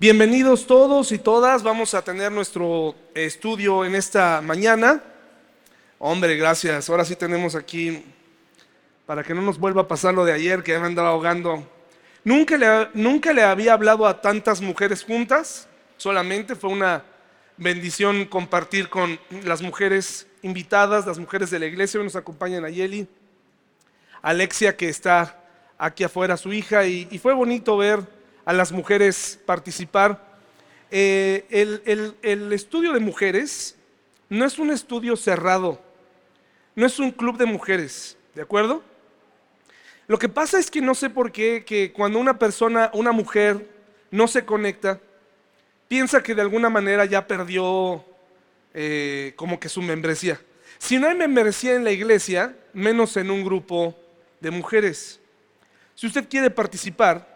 Bienvenidos todos y todas. Vamos a tener nuestro estudio en esta mañana. Hombre, gracias. Ahora sí tenemos aquí, para que no nos vuelva a pasar lo de ayer, que me andaba ahogando. Nunca le, nunca le había hablado a tantas mujeres juntas, solamente fue una bendición compartir con las mujeres invitadas, las mujeres de la iglesia. Hoy nos acompañan a Yeli, Alexia, que está aquí afuera, su hija, y fue bonito ver a las mujeres participar. Eh, el, estudio de mujeres no es un estudio cerrado, no es un club de mujeres, ¿de acuerdo? Lo que pasa es que no sé por qué que cuando una persona, una mujer, no se conecta, piensa que de alguna manera ya perdió eh, como que su membresía. Si no hay membresía en la iglesia, menos en un grupo de mujeres. Si usted quiere participar,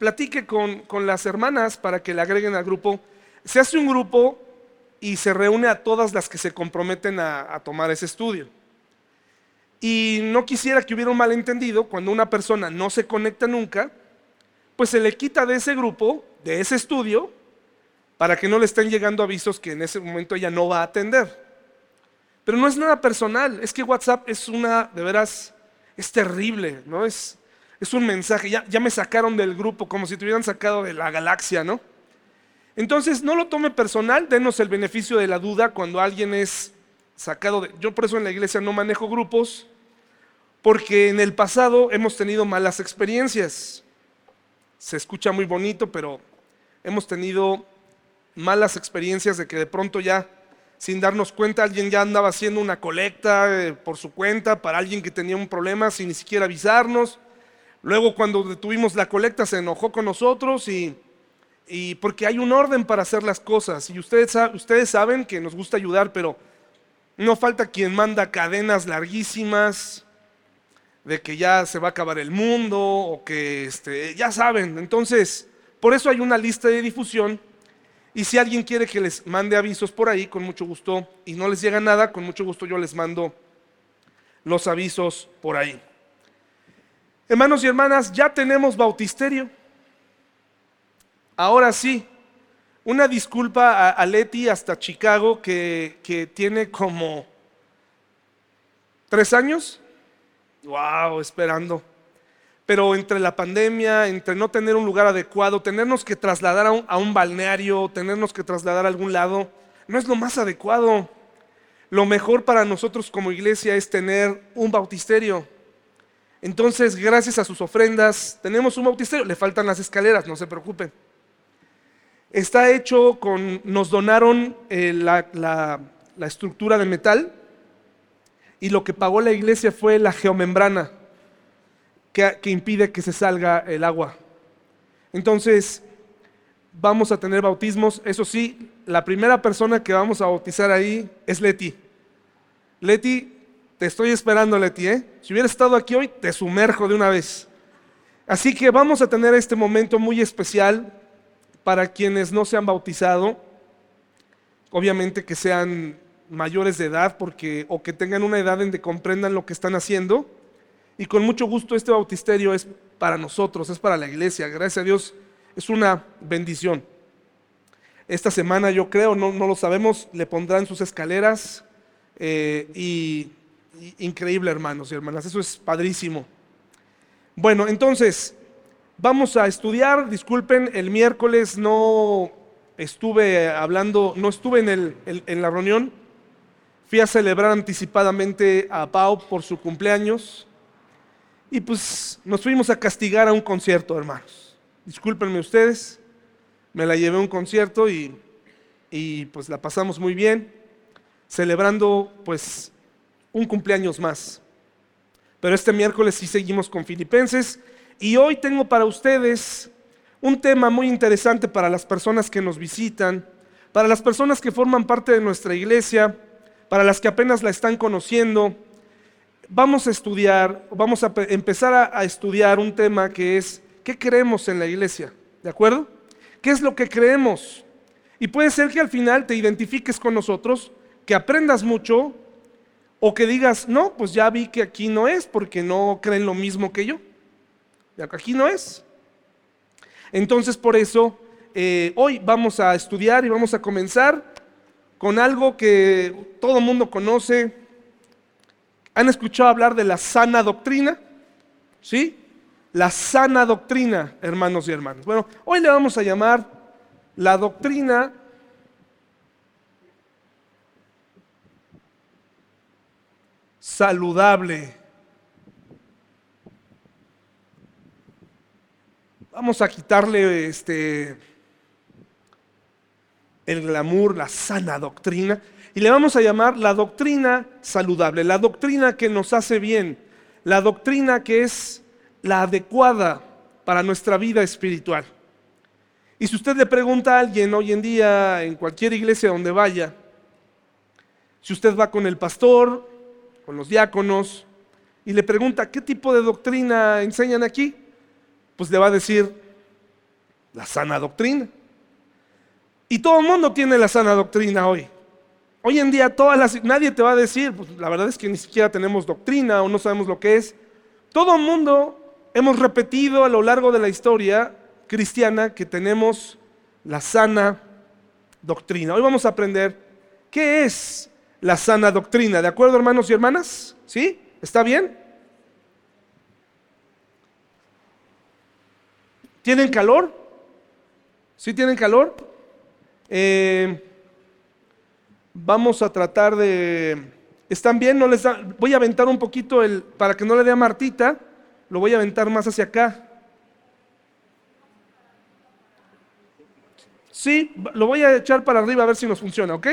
platique con, las hermanas para que le agreguen al grupo. Se hace un grupo y se reúne a todas las que se comprometen a, a tomar ese estudio. Y no quisiera que hubiera un malentendido cuando una persona no se conecta nunca, pues se le quita de ese grupo, de ese estudio, para que no le estén llegando avisos que en ese momento ella no va a atender. Pero no es nada personal, es que WhatsApp es una, de veras, es terrible, ¿no? Es, es un mensaje, ya, ya me sacaron del grupo como si te hubieran sacado de la galaxia, ¿no? Entonces, no lo tome personal, denos el beneficio de la duda cuando alguien es sacado de... Yo por eso en la iglesia no manejo grupos, porque en el pasado hemos tenido malas experiencias. Se escucha muy bonito, pero hemos tenido malas experiencias de que de pronto ya, sin darnos cuenta, alguien ya andaba haciendo una colecta eh, por su cuenta para alguien que tenía un problema sin ni siquiera avisarnos. Luego cuando detuvimos la colecta se enojó con nosotros y, porque hay un orden para hacer las cosas. Y ustedes, ustedes saben que nos gusta ayudar, pero no falta quien manda cadenas larguísimas de que ya se va a acabar el mundo o que este, ya saben. Entonces, por eso hay una lista de difusión. Y si alguien quiere que les mande avisos por ahí, con mucho gusto, y no les llega nada, con mucho gusto yo les mando los avisos por ahí. Hermanos y hermanas, ya tenemos bautisterio. Ahora sí, una disculpa a, Leti hasta Chicago que, que tiene como tres años. Wow, esperando. Pero entre la pandemia, entre no tener un lugar adecuado, tenernos que trasladar a un, a un, balneario, tenernos que trasladar a algún lado, no es lo más adecuado. Lo mejor para nosotros como iglesia es tener un bautisterio. Entonces, gracias a sus ofrendas, tenemos un bautisterio. Le faltan las escaleras, no se preocupen. Está hecho con, nos donaron eh, la, estructura de metal y lo que pagó la iglesia fue la geomembrana que impide que se salga el agua. Entonces, vamos a tener bautismos. Eso sí, la primera persona que vamos a bautizar ahí es Leti. Leti te estoy esperando, Leti, ¿eh? Si hubieras estado aquí hoy, te sumerjo de una vez. Así que vamos a tener este momento muy especial para quienes no se han bautizado. Obviamente que sean mayores de edad porque, o que tengan una edad en que comprendan lo que están haciendo. Y con mucho gusto este bautisterio es para nosotros, es para la iglesia. Gracias a Dios, es una bendición. Esta semana yo creo, no, no lo sabemos, le pondrán sus escaleras eh, y increíble, hermanos y hermanas. Eso es padrísimo. Bueno, entonces, vamos a estudiar. Disculpen, el miércoles no estuve hablando, no estuve en, el, en la reunión. Fui a celebrar anticipadamente a Pau por su cumpleaños. Y pues nos fuimos a castigar a un concierto, hermanos. Discúlpenme ustedes. Me la llevé a un concierto y, y pues la pasamos muy bien. Celebrando pues un cumpleaños más. Pero este miércoles sí seguimos con Filipenses y hoy tengo para ustedes un tema muy interesante para las personas que nos visitan, para las personas que forman parte de nuestra iglesia, para las que apenas la están conociendo. Vamos a estudiar, vamos a empezar a, estudiar un tema que es ¿qué creemos en la iglesia? ¿De acuerdo? ¿Qué es lo que creemos? Y puede ser que al final te identifiques con nosotros, que aprendas mucho o que digas, no, pues ya vi que aquí no es porque no creen lo mismo que yo. Aquí no es. Entonces por eso eh, hoy vamos a estudiar y vamos a comenzar con algo que todo el mundo conoce. ¿Han escuchado hablar de la sana doctrina? ¿Sí? La sana doctrina, hermanos y hermanas. Bueno, hoy le vamos a llamar la doctrina saludable. Vamos a quitarle este el glamour, la sana doctrina, y le vamos a llamar la doctrina saludable, la doctrina que nos hace bien, la doctrina que es la adecuada para nuestra vida espiritual. Y si usted le pregunta a alguien hoy en día en cualquier iglesia donde vaya, si usted va con el pastor, con los diáconos, y le pregunta qué tipo de doctrina enseñan aquí, pues le va a decir la sana doctrina. Y todo el mundo tiene la sana doctrina hoy. Hoy en día todas las, nadie te va a decir, pues la verdad es que ni siquiera tenemos doctrina o no sabemos lo que es. Todo el mundo hemos repetido a lo largo de la historia cristiana que tenemos la sana doctrina. Hoy vamos a aprender qué es la sana doctrina. ¿De acuerdo, hermanos y hermanas? ¿Sí? ¿Está bien? ¿Tienen calor? ¿Sí tienen calor? Eh, vamos a tratar de... ¿Están bien? No les Voy a aventar un poquito el... Para que no le dé a Martita, lo voy a aventar más hacia acá. Sí, lo voy a echar para arriba a ver si nos funciona, ¿ok?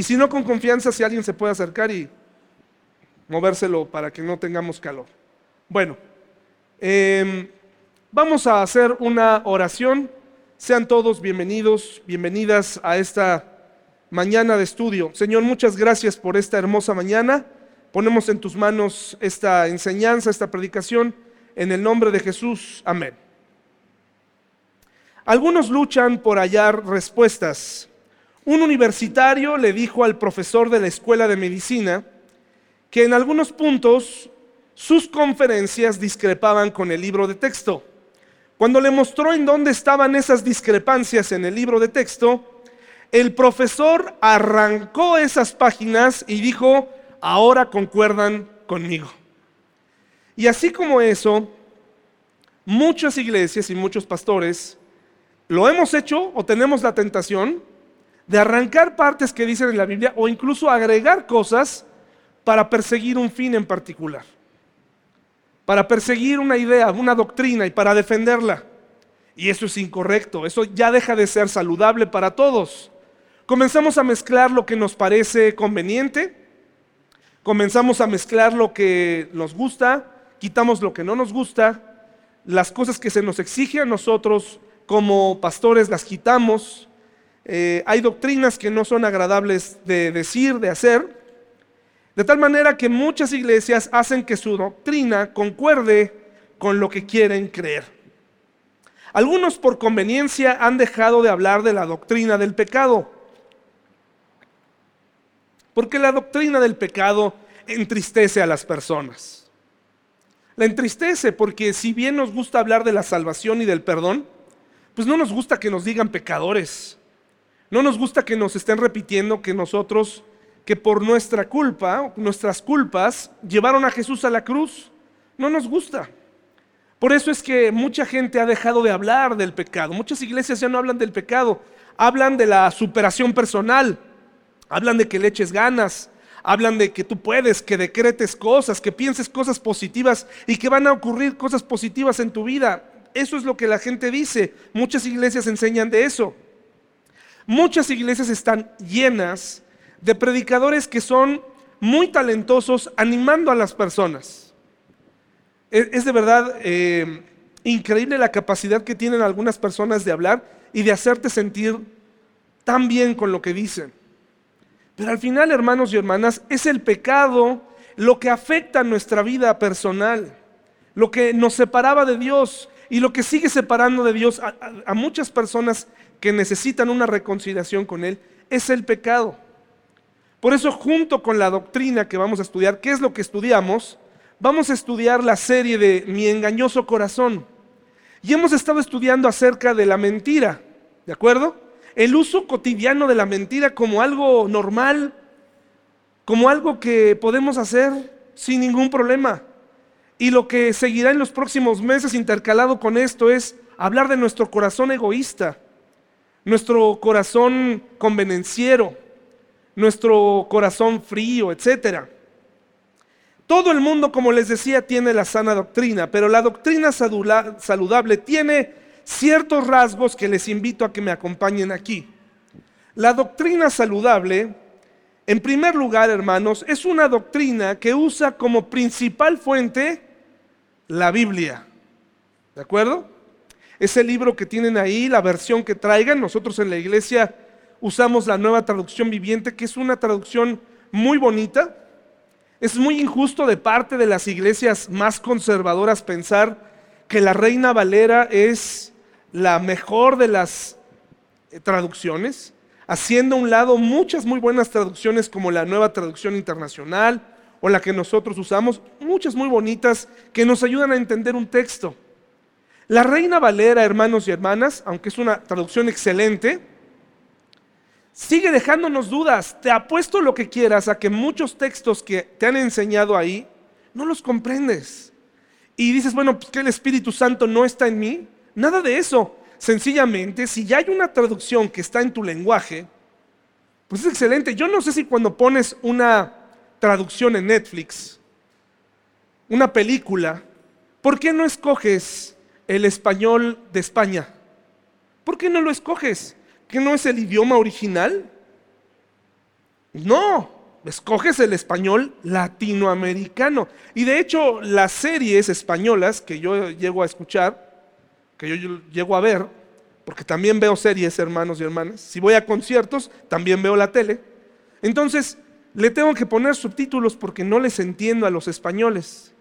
Y si no, con confianza, si alguien se puede acercar y movérselo para que no tengamos calor. Bueno, em, vamos a hacer una oración. Sean todos bienvenidos, bienvenidas a esta mañana de estudio. Señor, muchas gracias por esta hermosa mañana. Ponemos en tus manos esta enseñanza, esta predicación, en el nombre de Jesús. Amén. Algunos luchan por hallar respuestas. Un universitario le dijo al profesor de la escuela de medicina que en algunos puntos sus conferencias discrepaban con el libro de texto. Cuando le mostró en dónde estaban esas discrepancias en el libro de texto, el profesor arrancó esas páginas y dijo, ahora concuerdan conmigo. Y así como eso, muchas iglesias y muchos pastores lo hemos hecho o tenemos la tentación de arrancar partes que dicen en la Biblia o incluso agregar cosas para perseguir un fin en particular para perseguir una idea, una doctrina y para defenderla. Y eso es incorrecto, eso ya deja de ser saludable para todos. Comenzamos a mezclar lo que nos parece conveniente, comenzamos a mezclar lo que nos gusta, quitamos lo que no nos gusta, las cosas que se nos exige a nosotros como pastores las quitamos. Eh, hay doctrinas que no son agradables de decir, de hacer, de tal manera que muchas iglesias hacen que su doctrina concuerde con lo que quieren creer. Algunos por conveniencia han dejado de hablar de la doctrina del pecado. Porque la doctrina del pecado entristece a las personas. La entristece porque si bien nos gusta hablar de la salvación y del perdón, pues no nos gusta que nos digan pecadores. No nos gusta que nos estén repitiendo que nosotros que por nuestra culpa, nuestras culpas, llevaron a Jesús a la cruz. No nos gusta. Por eso es que mucha gente ha dejado de hablar del pecado. Muchas iglesias ya no hablan del pecado. Hablan de la superación personal. Hablan de que le eches ganas. Hablan de que tú puedes, que decretes cosas, que pienses cosas positivas y que van a ocurrir cosas positivas en tu vida. Eso es lo que la gente dice. Muchas iglesias enseñan de eso. Muchas iglesias están llenas de predicadores que son muy talentosos animando a las personas. Es, de verdad eh, increíble la capacidad que tienen algunas personas de hablar y de hacerte sentir tan bien con lo que dicen. Pero al final, hermanos y hermanas, es el pecado lo que afecta nuestra vida personal, lo que nos separaba de Dios y lo que sigue separando de Dios a muchas personas que necesitan una reconciliación con Él, es el pecado. Por eso junto con la doctrina que vamos a estudiar, ¿qué es lo que estudiamos? Vamos a estudiar la serie de Mi engañoso corazón. Y hemos estado estudiando acerca de la mentira, ¿de acuerdo? El uso cotidiano de la mentira como algo normal, como algo que podemos hacer sin ningún problema. Y lo que seguirá en los próximos meses intercalado con esto es hablar de nuestro corazón egoísta, nuestro corazón convenenciero, nuestro corazón frío, etc. Todo el mundo, como les decía, tiene la sana doctrina, pero la doctrina saludable tiene ciertos rasgos que les invito a que me acompañen aquí. La doctrina saludable, en primer lugar, hermanos, es una doctrina que usa como principal fuente la Biblia. ¿De acuerdo? Ese libro que tienen ahí, la versión que traigan, nosotros en la iglesia usamos la nueva traducción viviente, que es una traducción muy bonita. Es muy injusto de parte de las iglesias más conservadoras pensar que la Reina Valera es la mejor de las eh, traducciones, haciendo a un lado muchas muy buenas traducciones como la nueva traducción internacional o la que nosotros usamos, muchas muy bonitas que nos ayudan a entender un texto. La Reina Valera, hermanos y hermanas, aunque es una traducción excelente, sigue dejándonos dudas. Te apuesto lo que quieras a que muchos textos que te han enseñado ahí no los comprendes. Y dices, bueno, pues que el Espíritu Santo no está en mí. Nada de eso. Sencillamente, si ya hay una traducción que está en tu lenguaje, pues es excelente. Yo no sé si cuando pones una traducción en Netflix, una película, ¿por qué no escoges el español de España? ¿Por qué no lo escoges? ¿Que no es el idioma original? No, escoges el español latinoamericano. Y de hecho, las series españolas que yo llego a escuchar, que yo llego a ver, porque también veo series, hermanos y hermanas, si voy a conciertos, también veo la tele. Entonces, le tengo que poner subtítulos porque no les entiendo a los españoles.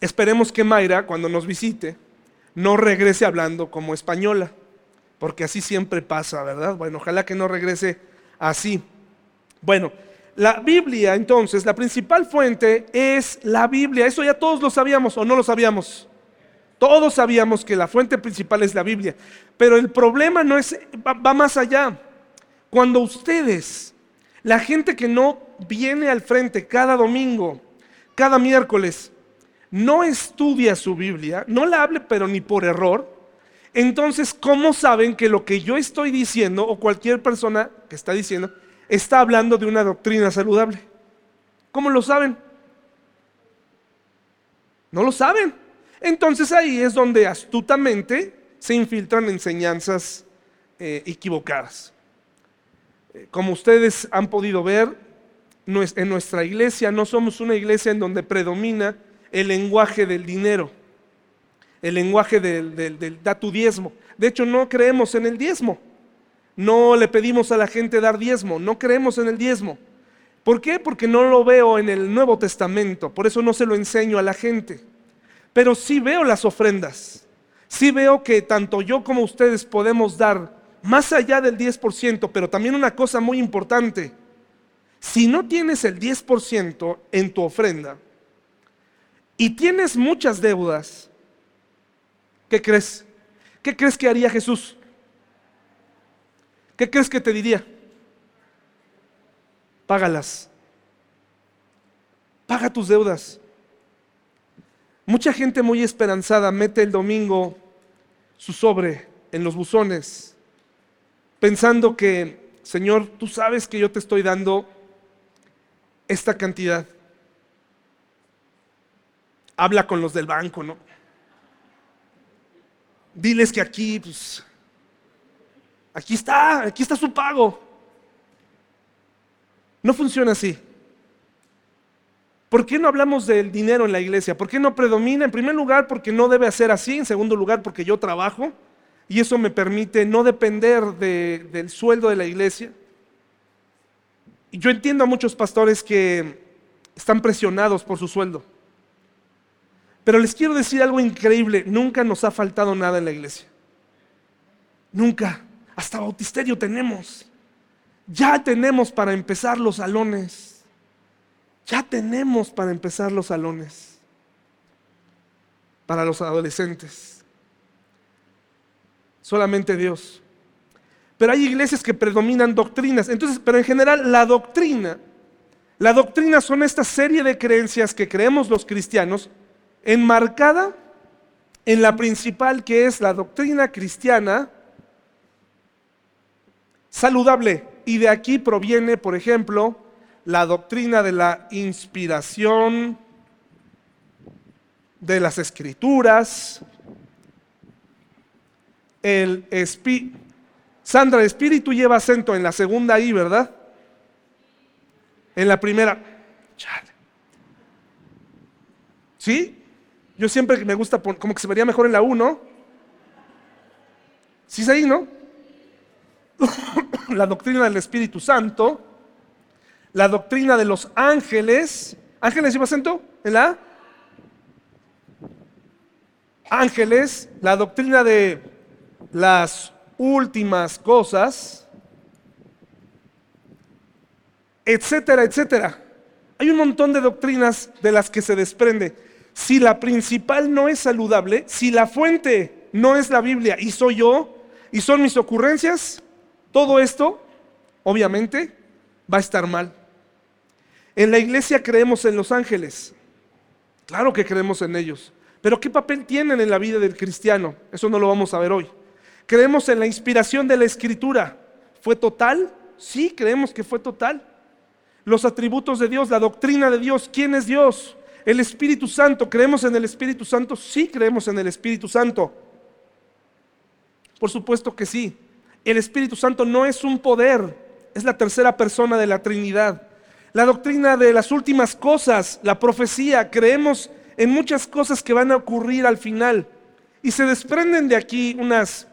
Esperemos que Mayra, cuando nos visite, no regrese hablando como española, porque así siempre pasa, ¿verdad? Bueno, ojalá que no regrese así. Bueno, la Biblia entonces, la principal fuente es la Biblia. Eso ya todos lo sabíamos o no lo sabíamos. Todos sabíamos que la fuente principal es la Biblia. Pero el problema no es, va, va más allá. Cuando ustedes, la gente que no viene al frente cada domingo, cada miércoles, no estudia su Biblia, no la hable pero ni por error, entonces ¿cómo saben que lo que yo estoy diciendo o cualquier persona que está diciendo está hablando de una doctrina saludable? ¿Cómo lo saben? No lo saben. Entonces ahí es donde astutamente se infiltran enseñanzas eh, equivocadas. Eh, como ustedes han podido ver, en nuestra iglesia no somos una iglesia en donde predomina el lenguaje del dinero, el lenguaje del, del, da tu diezmo. De hecho, no creemos en el diezmo. No le pedimos a la gente dar diezmo, no creemos en el diezmo. ¿Por qué? Porque no lo veo en el Nuevo Testamento, por eso no se lo enseño a la gente. Pero sí veo las ofrendas, sí veo que tanto yo como ustedes podemos dar más allá del 10%, pero también una cosa muy importante, si no tienes el 10% en tu ofrenda, y tienes muchas deudas, ¿qué crees? ¿Qué crees que haría Jesús? ¿Qué crees que te diría? Págalas. Paga tus deudas. Mucha gente muy esperanzada mete el domingo su sobre en los buzones, pensando que, Señor, tú sabes que yo te estoy dando esta cantidad habla con los del banco, ¿no? Diles que aquí, pues, aquí está, aquí está su pago. No funciona así. ¿Por qué no hablamos del dinero en la iglesia? ¿Por qué no predomina? En primer lugar, porque no debe ser así. En segundo lugar, porque yo trabajo y eso me permite no depender del sueldo de la iglesia. Y yo entiendo a muchos pastores que están presionados por su sueldo. Pero les quiero decir algo increíble, nunca nos ha faltado nada en la iglesia. Nunca. Hasta bautisterio tenemos. Ya tenemos para empezar los salones. Ya tenemos para empezar los salones. para los adolescentes. Solamente Dios. Pero hay iglesias que predominan doctrinas. Entonces, pero en general la doctrina, la doctrina son esta serie de creencias que creemos los cristianos, enmarcada en la principal que es la doctrina cristiana saludable. Y de aquí proviene, por ejemplo, la doctrina de la inspiración de las escrituras, el espíritu. Sandra, el espíritu lleva acento en la segunda I, ¿verdad? En la primera. ¿Sí? Yo siempre me gusta, como que se vería mejor en la 1. ¿Sí es ahí, no? la doctrina del Espíritu Santo, la doctrina de los ángeles. ¿Ángeles lleva acento? ¿En la? Ángeles, la doctrina de las últimas cosas, etcétera, etcétera. Hay un montón de doctrinas de las que se desprende. Si la principal no es saludable, si la fuente no es la Biblia y soy yo y son mis ocurrencias, todo esto, obviamente, va a estar mal. En la iglesia creemos en los ángeles. Claro que creemos en ellos. Pero ¿qué papel tienen en la vida del cristiano? Eso no lo vamos a ver hoy. Creemos en la inspiración de la escritura. ¿Fue total? Sí, creemos que fue total. Los atributos de Dios, la doctrina de Dios, ¿quién es Dios? El Espíritu Santo, ¿creemos en el Espíritu Santo? Sí, creemos en el Espíritu Santo. Por supuesto que sí. El Espíritu Santo no es un poder, es la tercera persona de la Trinidad. La doctrina de las últimas cosas, la profecía, creemos en muchas cosas que van a ocurrir al final. Y se desprenden de aquí unas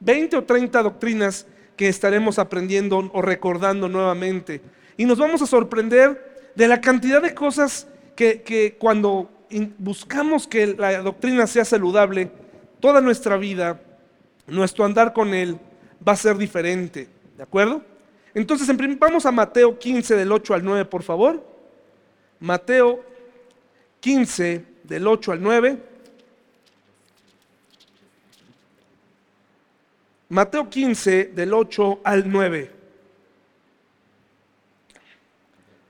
20 o 30 doctrinas que estaremos aprendiendo o recordando nuevamente. Y nos vamos a sorprender de la cantidad de cosas que, que cuando buscamos que la doctrina sea saludable, toda nuestra vida, nuestro andar con Él, va a ser diferente. ¿De acuerdo? Entonces, vamos a Mateo 15 del 8 al 9, por favor. Mateo 15 del 8 al 9. Mateo 15 del 8 al 9.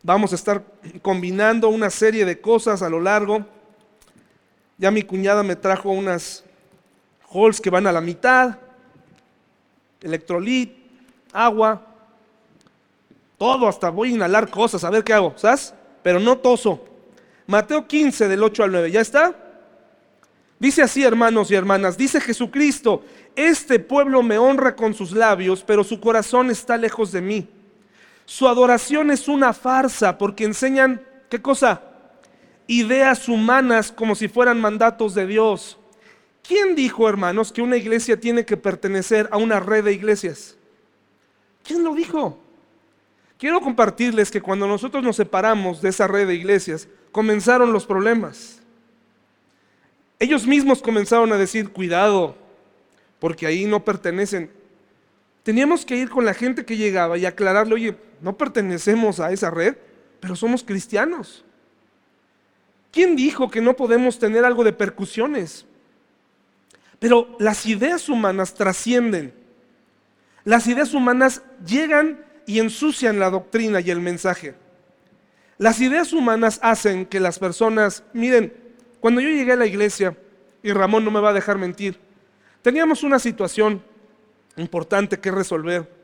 Vamos a estar combinando una serie de cosas a lo largo. Ya mi cuñada me trajo unas halls que van a la mitad electrolit, agua, todo, hasta voy a inhalar cosas, a ver qué hago, ¿sabes? Pero no toso. Mateo 15 del 8 al 9, ¿ya está? Dice así, hermanos y hermanas, dice Jesucristo, este pueblo me honra con sus labios, pero su corazón está lejos de mí. Su adoración es una farsa porque enseñan, ¿qué cosa? Ideas humanas como si fueran mandatos de Dios. ¿Quién dijo, hermanos, que una iglesia tiene que pertenecer a una red de iglesias? ¿Quién lo dijo? Quiero compartirles que cuando nosotros nos separamos de esa red de iglesias, comenzaron los problemas. Ellos mismos comenzaron a decir, cuidado, porque ahí no pertenecen. Teníamos que ir con la gente que llegaba y aclararle, oye, no pertenecemos a esa red, pero somos cristianos. ¿Quién dijo que no podemos tener algo de percusiones? Pero las ideas humanas trascienden. Las ideas humanas llegan y ensucian la doctrina y el mensaje. Las ideas humanas hacen que las personas, miren, cuando yo llegué a la iglesia, y Ramón no me va a dejar mentir, teníamos una situación importante que resolver,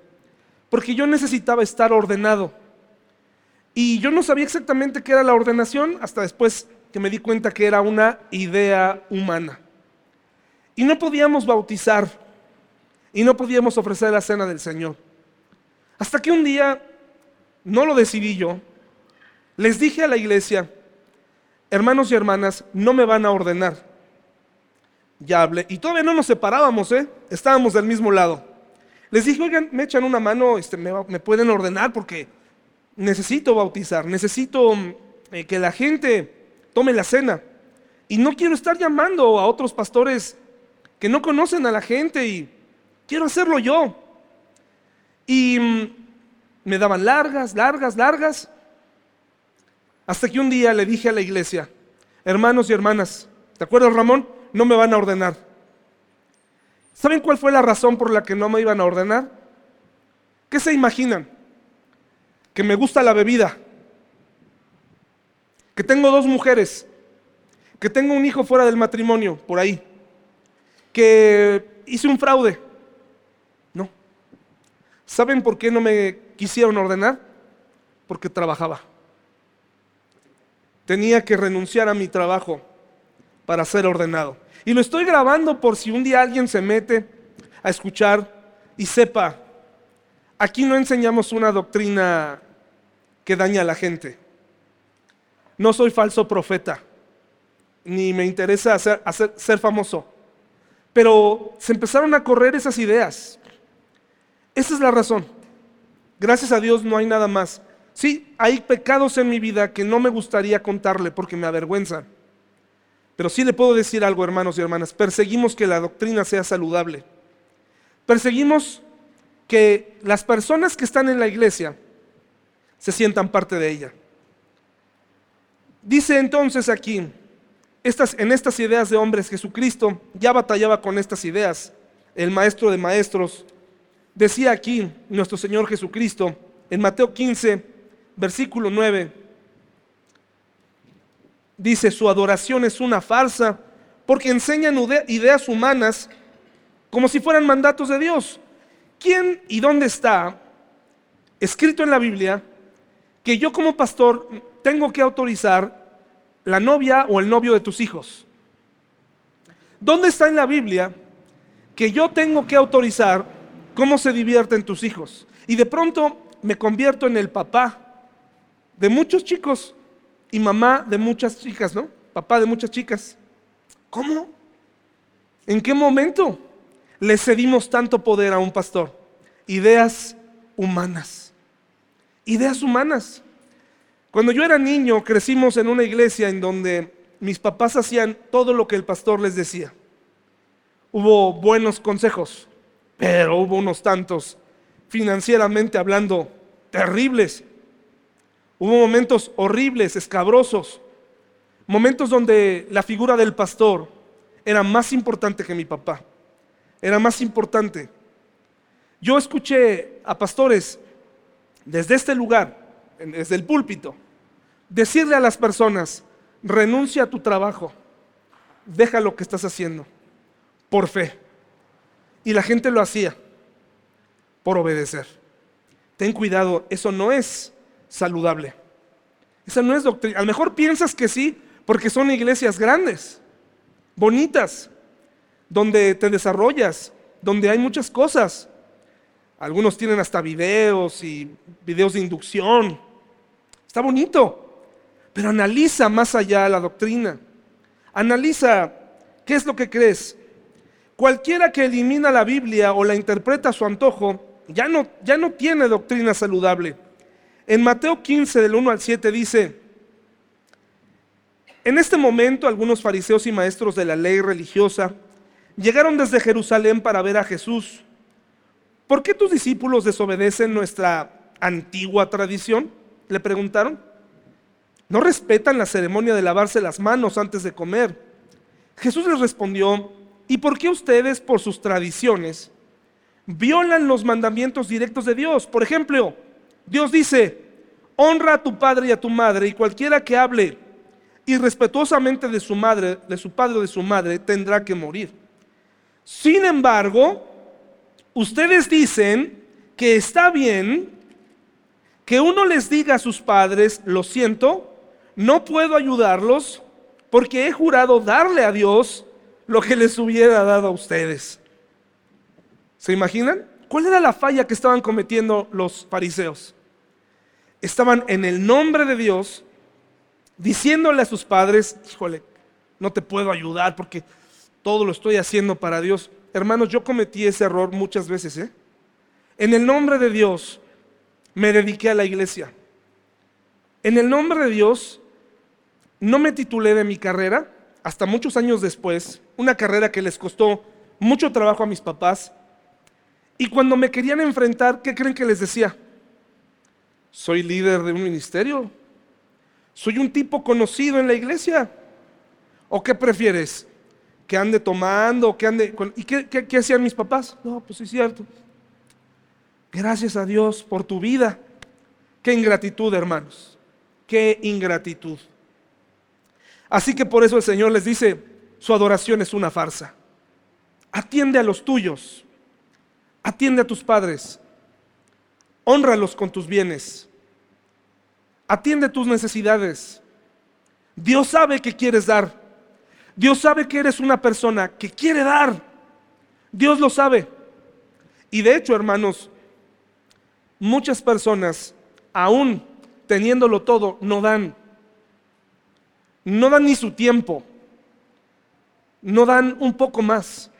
porque yo necesitaba estar ordenado. Y yo no sabía exactamente qué era la ordenación hasta después que me di cuenta que era una idea humana. Y no podíamos bautizar y no podíamos ofrecer la cena del Señor. Hasta que un día, no lo decidí yo, les dije a la iglesia, hermanos y hermanas, no me van a ordenar. Ya hablé, y todavía no nos separábamos, ¿eh? estábamos del mismo lado. Les dije, oigan, me echan una mano, este, me, pueden ordenar porque necesito bautizar, necesito eh, que la gente tome la cena. Y no quiero estar llamando a otros pastores que no conocen a la gente y quiero hacerlo yo. Y mm, me daban largas, largas, largas. Hasta que un día le dije a la iglesia, hermanos y hermanas, ¿te acuerdas Ramón? no me van a ordenar. ¿Saben cuál fue la razón por la que no me iban a ordenar? ¿Qué se imaginan? Que me gusta la bebida, que tengo dos mujeres, que tengo un hijo fuera del matrimonio, por ahí, que hice un fraude. No. ¿Saben por qué no me quisieron ordenar? Porque trabajaba. Tenía que renunciar a mi trabajo para ser ordenado. Y lo estoy grabando por si un día alguien se mete a escuchar y sepa, aquí no enseñamos una doctrina que daña a la gente. No soy falso profeta, ni me interesa hacer, ser famoso. Pero se empezaron a correr esas ideas. Esa es la razón. Gracias a Dios no hay nada más. Sí, hay pecados en mi vida que no me gustaría contarle porque me avergüenzan. Pero sí le puedo decir algo, hermanos y hermanas. Perseguimos que la doctrina sea saludable. Perseguimos que las personas que están en la iglesia se sientan parte de ella. Dice entonces aquí, estas, en estas ideas de hombres, Jesucristo ya batallaba con estas ideas. El maestro de maestros decía aquí, nuestro Señor Jesucristo, en Mateo 15, versículo 9, dice, su adoración es una farsa porque enseñan ideas humanas como si fueran mandatos de Dios. ¿Quién y dónde está escrito en la Biblia que yo como pastor tengo que autorizar la novia o el novio de tus hijos? ¿Dónde está en la Biblia que yo tengo que autorizar cómo se divierten tus hijos? Y de pronto me convierto en el papá de muchos chicos y mamá de muchas chicas, ¿no? Papá de muchas chicas. ¿Cómo? ¿En qué momento le cedimos tanto poder a un pastor? Ideas humanas. Ideas humanas. Cuando yo era niño, crecimos en una iglesia en donde mis papás hacían todo lo que el pastor les decía. Hubo buenos consejos, pero hubo unos tantos, financieramente hablando, terribles. Hubo momentos horribles, escabrosos, momentos donde la figura del pastor era más importante que mi papá, era más importante. Yo escuché a pastores desde este lugar desde el púlpito, decirle a las personas, renuncia a tu trabajo, deja lo que estás haciendo, por fe. Y la gente lo hacía, por obedecer. Ten cuidado, eso no es saludable. Esa no es doctrina. A lo mejor piensas que sí, porque son iglesias grandes, bonitas, donde te desarrollas, donde hay muchas cosas. Algunos tienen hasta videos y videos de inducción Está bonito, pero analiza más allá la doctrina. Analiza qué es lo que crees. Cualquiera que elimina la Biblia o la interpreta a su antojo, ya no, ya no tiene doctrina saludable. En Mateo 15, del 1 al 7, dice, en este momento algunos fariseos y maestros de la ley religiosa llegaron desde Jerusalén para ver a Jesús. ¿Por qué tus discípulos desobedecen nuestra antigua tradición? le preguntaron. No respetan la ceremonia de lavarse las manos antes de comer. Jesús les respondió, ¿y por qué ustedes por sus tradiciones violan los mandamientos directos de Dios? Por ejemplo, Dios dice, honra a tu padre y a tu madre y cualquiera que hable irrespetuosamente de su madre, de su padre o de su madre, tendrá que morir. Sin embargo, ustedes dicen que está bien que uno les diga a sus padres, lo siento, no puedo ayudarlos porque he jurado darle a Dios lo que les hubiera dado a ustedes. ¿Se imaginan? ¿Cuál era la falla que estaban cometiendo los fariseos? Estaban en el nombre de Dios diciéndole a sus padres, híjole, no te puedo ayudar porque todo lo estoy haciendo para Dios. Hermanos, yo cometí ese error muchas veces. ¿eh? En el nombre de Dios, me dediqué a la iglesia. En el nombre de Dios, no me titulé de mi carrera hasta muchos años después, una carrera que les costó mucho trabajo a mis papás. Y cuando me querían enfrentar, ¿qué creen que les decía? Soy líder de un ministerio. Soy un tipo conocido en la iglesia. ¿O qué prefieres? que ande tomando, que ande... ¿Y qué, hacían mis papás? No, pues es cierto. Gracias a Dios por tu vida. Qué ingratitud, hermanos. Qué ingratitud. Así que por eso el Señor les dice, su adoración es una farsa. Atiende a los tuyos. Atiende a tus padres. Honralos con tus bienes. Atiende tus necesidades. Dios sabe que quieres dar. Dios sabe que eres una persona que quiere dar. Dios lo sabe. Y de hecho, hermanos, muchas personas, aún teniéndolo todo, no dan. No dan ni su tiempo. No dan un poco más.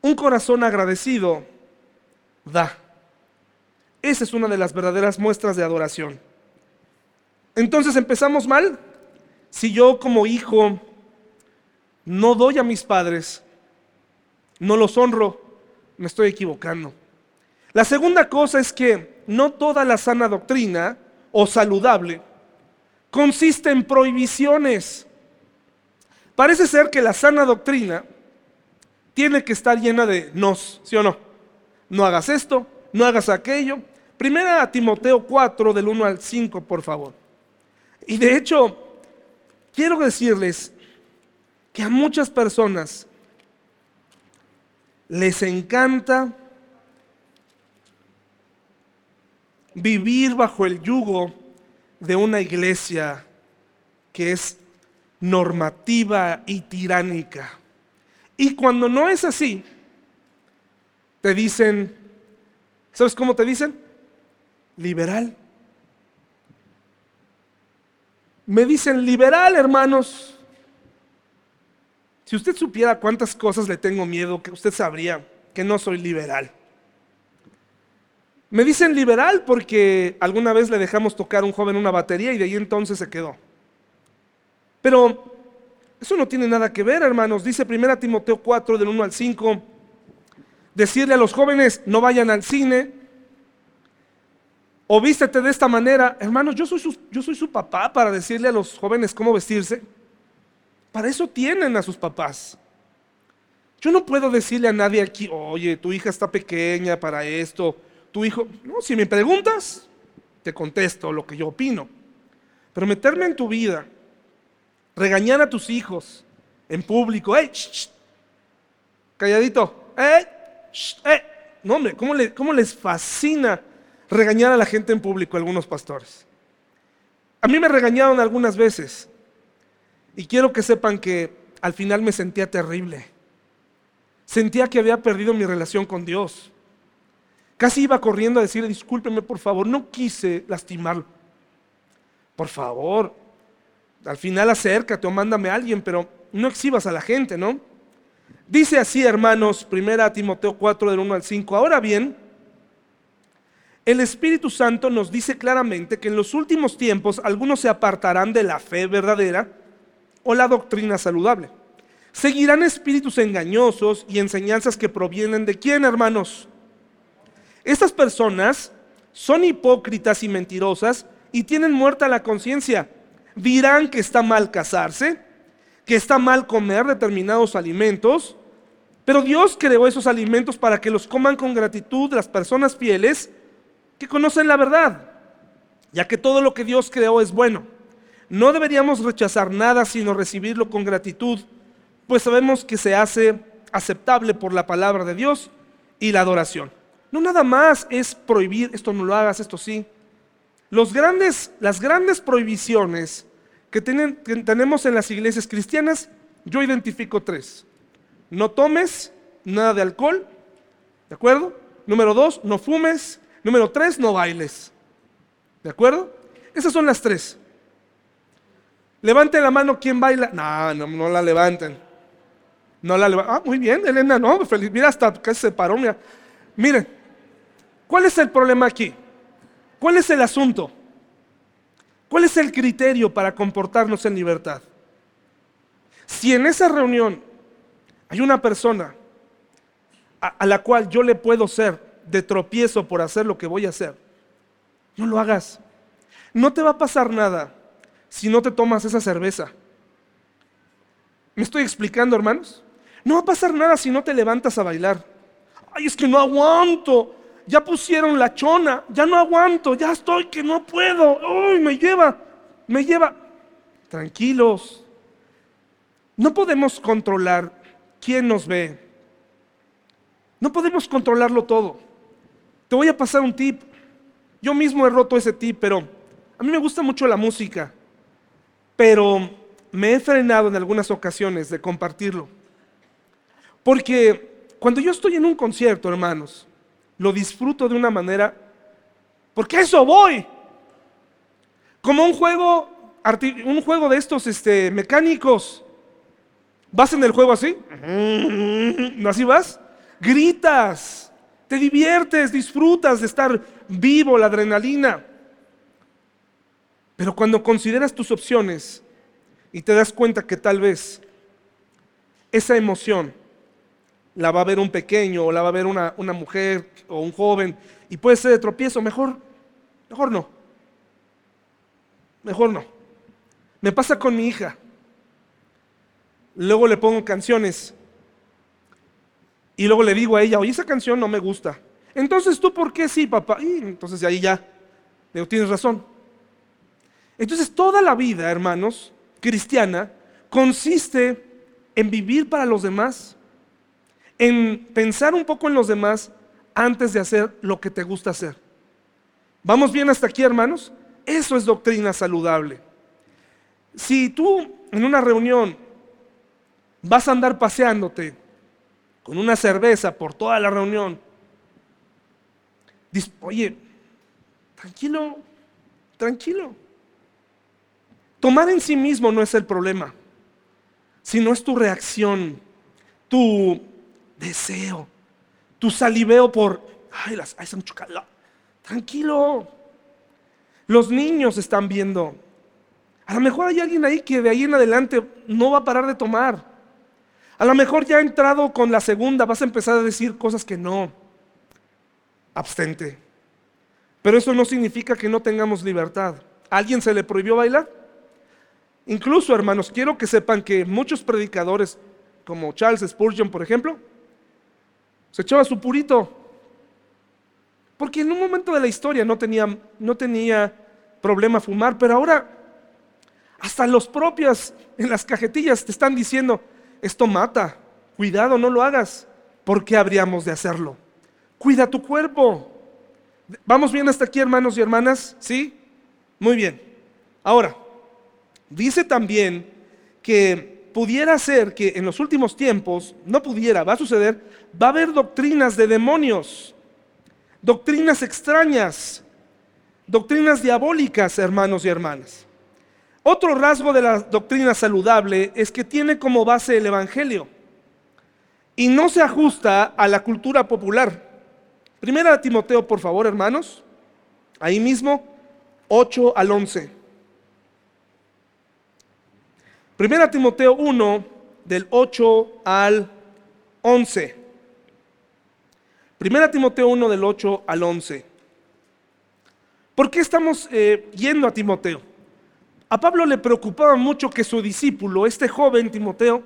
Un corazón agradecido da. Esa es una de las verdaderas muestras de adoración. Entonces empezamos mal. Si yo como hijo no doy a mis padres, no los honro, me estoy equivocando. La segunda cosa es que no toda la sana doctrina o saludable consiste en prohibiciones. Parece ser que la sana doctrina tiene que estar llena de nos, ¿sí o no? No hagas esto, no hagas aquello. Primera a Timoteo 4 del 1 al 5, por favor. Y de hecho, quiero decirles que a muchas personas les encanta vivir bajo el yugo de una iglesia que es normativa y tiránica. Y cuando no es así, te dicen, ¿sabes cómo te dicen? Liberal. Me dicen liberal, hermanos. Si usted supiera cuántas cosas le tengo miedo, que usted sabría que no soy liberal. Me dicen liberal porque alguna vez le dejamos tocar a un joven una batería y de ahí entonces se quedó. Pero eso no tiene nada que ver, hermanos. Dice 1 Timoteo 4 del 1 al 5, decirle a los jóvenes, no vayan al cine, o vístete de esta manera. Hermanos, yo soy, su, yo soy su papá para decirle a los jóvenes cómo vestirse. Para eso tienen a sus papás. Yo no puedo decirle a nadie aquí, oye, tu hija está pequeña para esto tu hijo, no, si me preguntas, te contesto lo que yo opino. Pero meterme en tu vida, regañar a tus hijos en público, hey, calladito, hey, no hombre, ¿cómo, ¿cómo les fascina regañar a la gente en público algunos pastores? A mí me regañaron algunas veces y quiero que sepan que al final me sentía terrible. Sentía que había perdido mi relación con Dios. Casi iba corriendo a decirle, discúlpeme por favor, no quise lastimarlo. Por favor, al final acércate o mándame a alguien, pero no exhibas a la gente, ¿no? Dice así, hermanos, 1 Timoteo 4 del 1 al 5. Ahora bien, el Espíritu Santo nos dice claramente que en los últimos tiempos algunos se apartarán de la fe verdadera o la doctrina saludable. Seguirán espíritus engañosos y enseñanzas que provienen de quién, hermanos? Estas personas son hipócritas y mentirosas y tienen muerta la conciencia. Dirán que está mal casarse, que está mal comer determinados alimentos, pero Dios creó esos alimentos para que los coman con gratitud las personas fieles que conocen la verdad, ya que todo lo que Dios creó es bueno. No deberíamos rechazar nada sino recibirlo con gratitud, pues sabemos que se hace aceptable por la palabra de Dios y la adoración. No nada más es prohibir, esto no lo hagas, esto sí. Los grandes, las grandes prohibiciones que, que tenemos en las iglesias cristianas, yo identifico tres. No tomes nada de alcohol, ¿de acuerdo? Número dos, no fumes. Número tres, no bailes. ¿De acuerdo? Esas son las tres. Levante la mano quien baila. No, no, no la levanten. No la levanten. Ah, muy bien, Elena, no, feliz. Mira, hasta casi se paró. Mira. Miren, ¿Cuál es el problema aquí? ¿Cuál es el asunto? ¿Cuál es el criterio para comportarnos en libertad? Si en esa reunión hay una persona a, la cual yo le puedo ser de tropiezo por hacer lo que voy a hacer, no lo hagas. No te va a pasar nada si no te tomas esa cerveza. ¿Me estoy explicando, hermanos? No va a pasar nada si no te levantas a bailar. Ay, es que no aguanto. Ya pusieron la chona, ya no aguanto, ya estoy que no puedo. Uy, me lleva, me lleva. Tranquilos. No podemos controlar quién nos ve. No podemos controlarlo todo. Te voy a pasar un tip. Yo mismo he roto ese tip, pero a mí me gusta mucho la música. Pero me he frenado en algunas ocasiones de compartirlo. Porque cuando yo estoy en un concierto, hermanos, lo disfruto de una manera, porque eso voy. Como un juego, un juego de estos este, mecánicos. ¿Vas en el juego así? ¿No así vas? Gritas, te diviertes, disfrutas de estar vivo, la adrenalina. Pero cuando consideras tus opciones y te das cuenta que tal vez esa emoción la va a ver un pequeño o la va a ver una, una mujer o un joven y puede ser de tropiezo, mejor, mejor no. Mejor no. Me pasa con mi hija. Luego le pongo canciones y luego le digo a ella, oye, esa canción no me gusta. Entonces, ¿tú por qué sí, papá? Y entonces ahí ya, digo, tienes razón. Entonces, toda la vida, hermanos, cristiana consiste en vivir para los demás, en pensar un poco en los demás antes de hacer lo que te gusta hacer. ¿Vamos bien hasta aquí, hermanos? Eso es doctrina saludable. Si tú en una reunión vas a andar paseándote con una cerveza por toda la reunión, oye, tranquilo, tranquilo. Tomar en sí mismo no es el problema, sino es tu reacción, tu deseo, tu saliveo por, ay, las, ay, son Tranquilo. Los niños están viendo. A lo mejor hay alguien ahí que de ahí en adelante no va a parar de tomar. A lo mejor ya ha entrado con la segunda, vas a empezar a decir cosas que no. Abstente. Pero eso no significa que no tengamos libertad. ¿A alguien se le prohibió bailar? Incluso, hermanos, quiero que sepan que muchos predicadores, como Charles Spurgeon, por ejemplo, se echaba su purito. Porque en un momento de la historia no tenía, no tenía problema fumar, pero ahora hasta los propios en las cajetillas te están diciendo, esto mata, cuidado, no lo hagas. ¿Por qué habríamos de hacerlo? Cuida tu cuerpo. ¿Vamos bien hasta aquí, hermanos y hermanas? ¿Sí? Muy bien. Ahora, Dice también que pudiera ser que en los últimos tiempos, no pudiera, va a suceder, va a haber doctrinas de demonios, doctrinas extrañas, doctrinas diabólicas, hermanos y hermanas. Otro rasgo de la doctrina saludable es que tiene como base el Evangelio y no se ajusta a la cultura popular. Primera Timoteo, por favor, hermanos. Ahí mismo, 8 al 11. Primera Timoteo 1, del 8 al 11. Primera Timoteo 1, del 8 al 11. ¿Por qué estamos eh, yendo a Timoteo? A Pablo le preocupaba mucho que su discípulo, este joven Timoteo,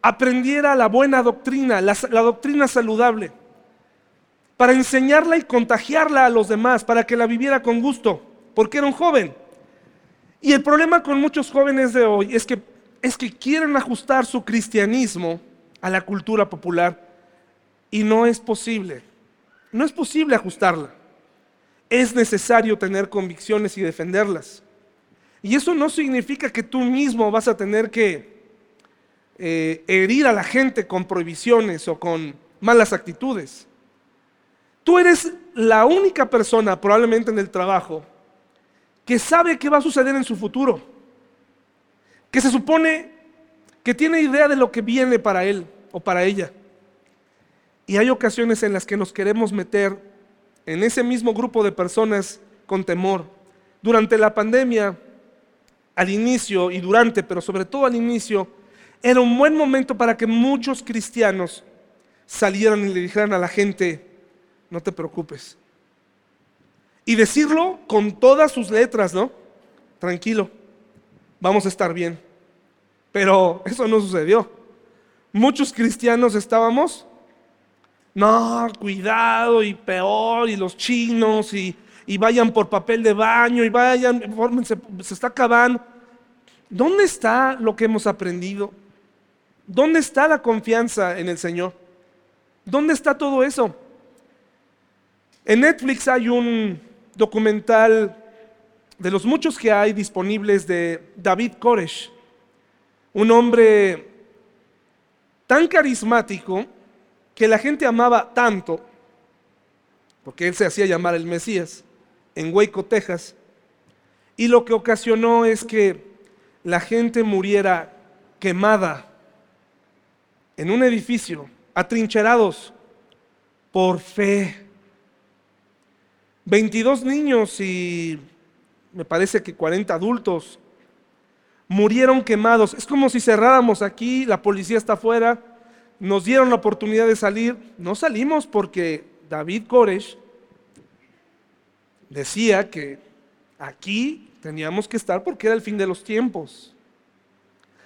aprendiera la buena doctrina, la, la doctrina saludable, para enseñarla y contagiarla a los demás, para que la viviera con gusto, porque era un joven. Y el problema con muchos jóvenes de hoy es que es que quieren ajustar su cristianismo a la cultura popular y no es posible. No es posible ajustarla. Es necesario tener convicciones y defenderlas. Y eso no significa que tú mismo vas a tener que eh, herir a la gente con prohibiciones o con malas actitudes. Tú eres la única persona probablemente en el trabajo que sabe qué va a suceder en su futuro que se supone que tiene idea de lo que viene para él o para ella. Y hay ocasiones en las que nos queremos meter en ese mismo grupo de personas con temor. Durante la pandemia, al inicio y durante, pero sobre todo al inicio, era un buen momento para que muchos cristianos salieran y le dijeran a la gente, no te preocupes. Y decirlo con todas sus letras, ¿no? Tranquilo vamos a estar bien. Pero eso no sucedió. Muchos cristianos estábamos, no, cuidado y peor, y los chinos, y, vayan por papel de baño, y vayan, fórmense, se está acabando. ¿Dónde está lo que hemos aprendido? ¿Dónde está la confianza en el Señor? ¿Dónde está todo eso? En Netflix hay un documental de los muchos que hay disponibles de David Koresh, un hombre tan carismático que la gente amaba tanto, porque él se hacía llamar el Mesías, en Waco, Texas, y lo que ocasionó es que la gente muriera quemada en un edificio, atrincherados por fe. 22 niños y me parece que 40 adultos murieron quemados. Es como si cerráramos aquí, la policía está afuera, nos dieron la oportunidad de salir. No salimos porque David Koresh decía que aquí teníamos que estar porque era el fin de los tiempos.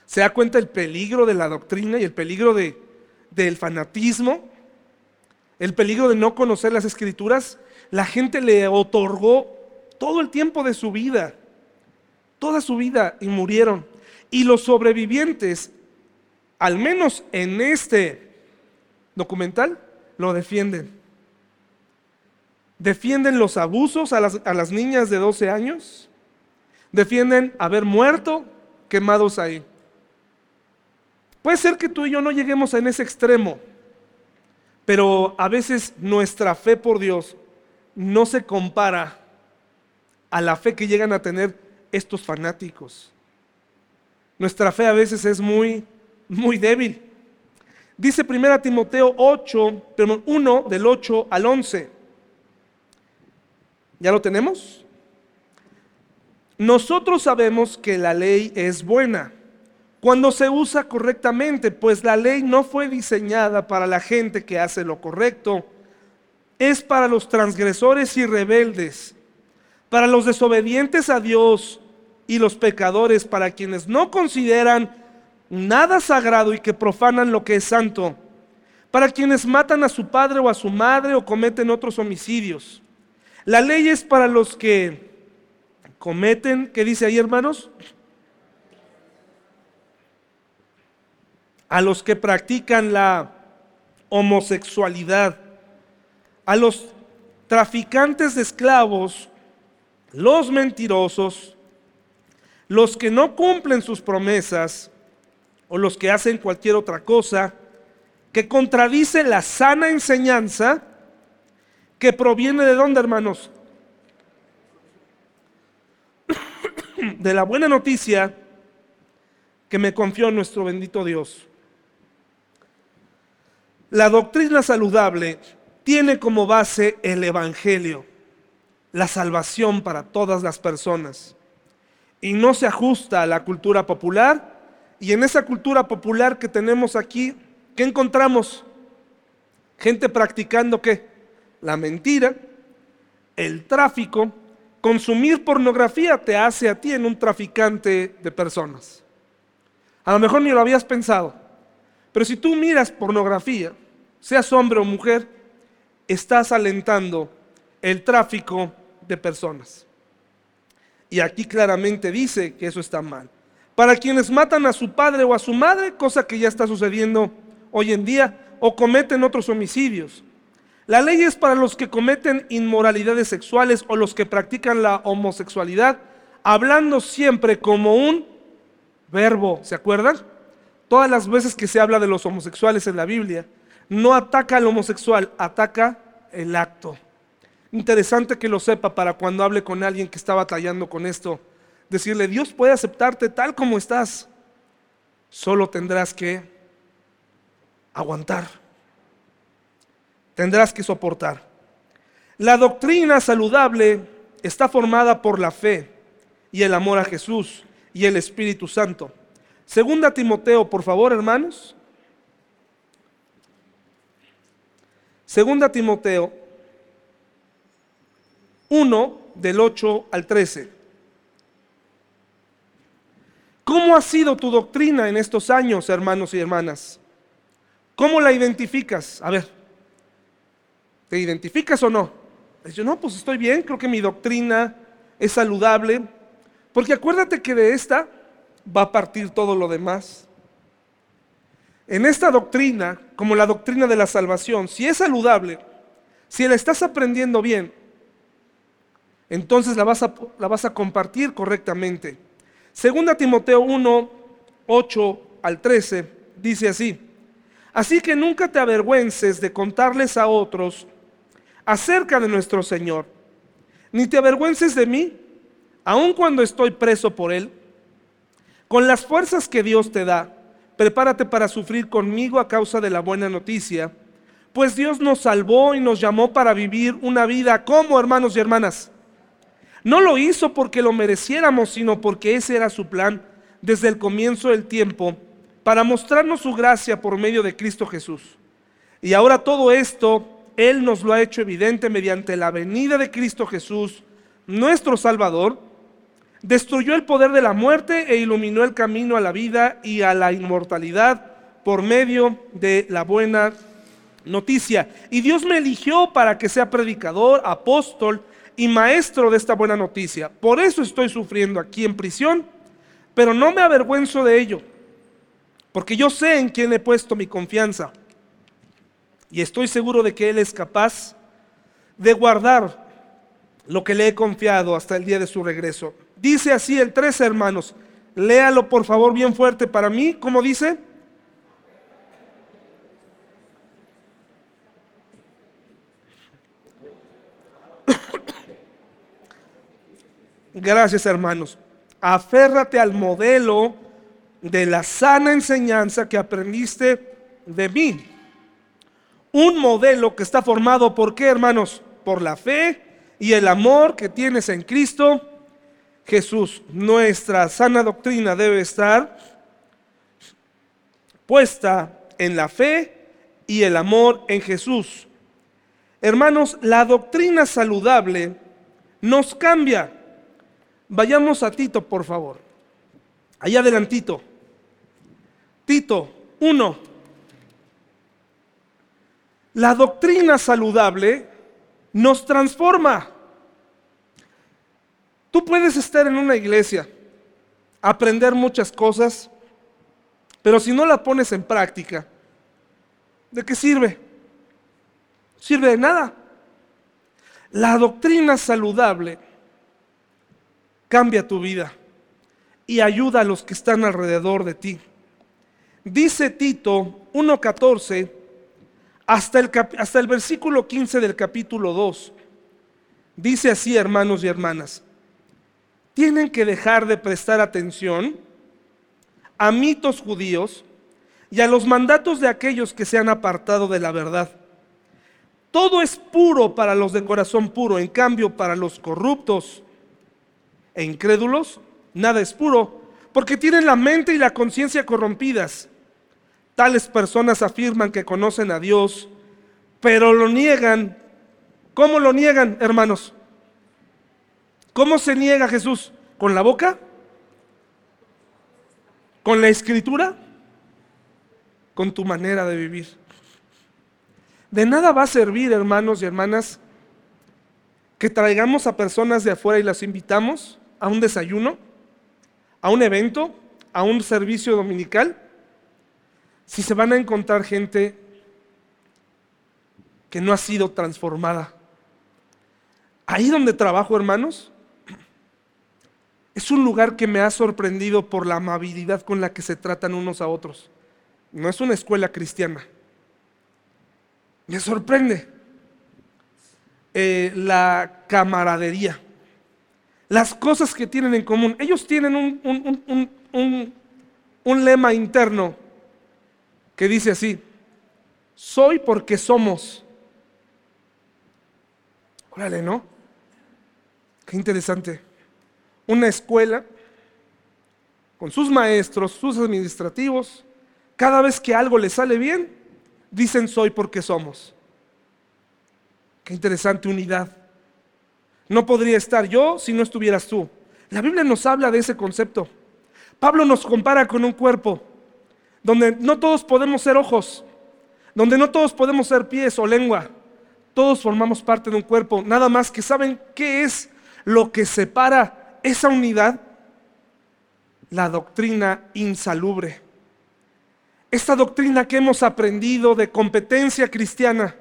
¿Se da cuenta el peligro de la doctrina y el peligro de, del fanatismo? El peligro de no conocer las escrituras. La gente le otorgó todo el tiempo de su vida, toda su vida, y murieron. Y los sobrevivientes, al menos en este documental, lo defienden. Defienden los abusos a las, a las niñas de 12 años. Defienden haber muerto quemados ahí. Puede ser que tú y yo no lleguemos en ese extremo, pero a veces nuestra fe por Dios no se compara a la fe que llegan a tener estos fanáticos. Nuestra fe a veces es muy, muy débil. Dice 1 Timoteo 8, 1 del 8 al 11. ¿Ya lo tenemos? Nosotros sabemos que la ley es buena cuando se usa correctamente, pues la ley no fue diseñada para la gente que hace lo correcto, es para los transgresores y rebeldes, para los desobedientes a Dios y los pecadores, para quienes no consideran nada sagrado y que profanan lo que es santo, para quienes matan a su padre o a su madre o cometen otros homicidios. La ley es para los que cometen, ¿qué dice ahí hermanos? a los que practican la homosexualidad, a los traficantes de esclavos, los mentirosos, los que no cumplen sus promesas o los que hacen cualquier otra cosa que contradice la sana enseñanza que proviene de dónde, hermanos? De la buena noticia que me confió nuestro bendito Dios. La doctrina saludable tiene como base el Evangelio, la salvación para todas las personas. Y no se ajusta a la cultura popular. Y en esa cultura popular que tenemos aquí, ¿qué encontramos? Gente practicando qué? La mentira, el tráfico, consumir pornografía te hace a ti en un traficante de personas. A lo mejor ni lo habías pensado, pero si tú miras pornografía, seas hombre o mujer, estás alentando el tráfico de personas. Y aquí claramente dice que eso está mal. Para quienes matan a su padre o a su madre, cosa que ya está sucediendo hoy en día, o cometen otros homicidios. La ley es para los que cometen inmoralidades sexuales o los que practican la homosexualidad, hablando siempre como un verbo, ¿se acuerdan? Todas las veces que se habla de los homosexuales en la Biblia, no ataca al homosexual, ataca el acto. Interesante que lo sepa para cuando hable con alguien que está batallando con esto. Decirle, Dios puede aceptarte tal como estás. Solo tendrás que aguantar. Tendrás que soportar. La doctrina saludable está formada por la fe y el amor a Jesús y el Espíritu Santo. Segunda Timoteo, por favor, hermanos. Segunda Timoteo 1 del 8 al 13. ¿Cómo ha sido tu doctrina en estos años, hermanos y hermanas? ¿Cómo la identificas? A ver, ¿te identificas o no? Yo no, pues estoy bien, creo que mi doctrina es saludable, porque acuérdate que de esta va a partir todo lo demás. En esta doctrina, como la doctrina de la salvación, si es saludable, si la estás aprendiendo bien, entonces la vas a, la vas a compartir correctamente. Segunda Timoteo 1, 8 al 13, dice así, así que nunca te avergüences de contarles a otros acerca de nuestro Señor, ni te avergüences de mí, aun cuando estoy preso por Él. Con las fuerzas que Dios te da, prepárate para sufrir conmigo a causa de la buena noticia, pues Dios nos salvó y nos llamó para vivir una vida como hermanos y hermanas. No lo hizo porque lo mereciéramos, sino porque ese era su plan desde el comienzo del tiempo, para mostrarnos su gracia por medio de Cristo Jesús. Y ahora todo esto Él nos lo ha hecho evidente mediante la venida de Cristo Jesús, nuestro Salvador, destruyó el poder de la muerte e iluminó el camino a la vida y a la inmortalidad por medio de la buena noticia. Y Dios me eligió para que sea predicador, apóstol y maestro de esta buena noticia. Por eso estoy sufriendo aquí en prisión, pero no me avergüenzo de ello, porque yo sé en quién he puesto mi confianza y estoy seguro de que Él es capaz de guardar lo que le he confiado hasta el día de su regreso. Dice así el 13, hermanos. Léalo por favor bien fuerte para mí. ¿Cómo dice? Gracias hermanos. Aférrate al modelo de la sana enseñanza que aprendiste de mí. Un modelo que está formado por qué hermanos? Por la fe y el amor que tienes en Cristo Jesús. Nuestra sana doctrina debe estar puesta en la fe y el amor en Jesús. Hermanos, la doctrina saludable nos cambia. Vayamos a Tito, por favor. Allá adelantito. Tito 1. La doctrina saludable nos transforma. Tú puedes estar en una iglesia, aprender muchas cosas, pero si no la pones en práctica, ¿de qué sirve? Sirve de nada. La doctrina saludable cambia tu vida y ayuda a los que están alrededor de ti. Dice Tito 1.14 hasta el, hasta el versículo 15 del capítulo 2. Dice así, hermanos y hermanas tienen que dejar de prestar atención a mitos judíos y a los mandatos de aquellos que se han apartado de la verdad. Todo es puro para los de corazón puro, en cambio para los corruptos e incrédulos, nada es puro, porque tienen la mente y la conciencia corrompidas. Tales personas afirman que conocen a Dios, pero lo niegan. ¿Cómo lo niegan, hermanos? ¿Cómo se niega Jesús? ¿Con la boca? ¿Con la escritura? Con tu manera de vivir. De nada va a servir, hermanos y hermanas, que traigamos a personas de afuera y las invitamos a un desayuno, a un evento, a un servicio dominical, si se van a encontrar gente que no ha sido transformada. Ahí donde trabajo, hermanos, es un lugar que me ha sorprendido por la amabilidad con la que se tratan unos a otros. No es una escuela cristiana. Me sorprende eh, la camaradería, las cosas que tienen en común. Ellos tienen un, un lema interno que dice así, soy porque somos. Órale, ¿no? Qué interesante una escuela con sus maestros, sus administrativos, cada vez que algo le sale bien, dicen soy porque somos. Qué interesante unidad. No podría estar yo si no estuvieras tú. La Biblia nos habla de ese concepto. Pablo nos compara con un cuerpo donde no todos podemos ser ojos, donde no todos podemos ser pies o lengua. Todos formamos parte de un cuerpo, nada más que saben qué es lo que separa esa unidad, la doctrina insalubre. Esta doctrina que hemos aprendido de competencia cristiana,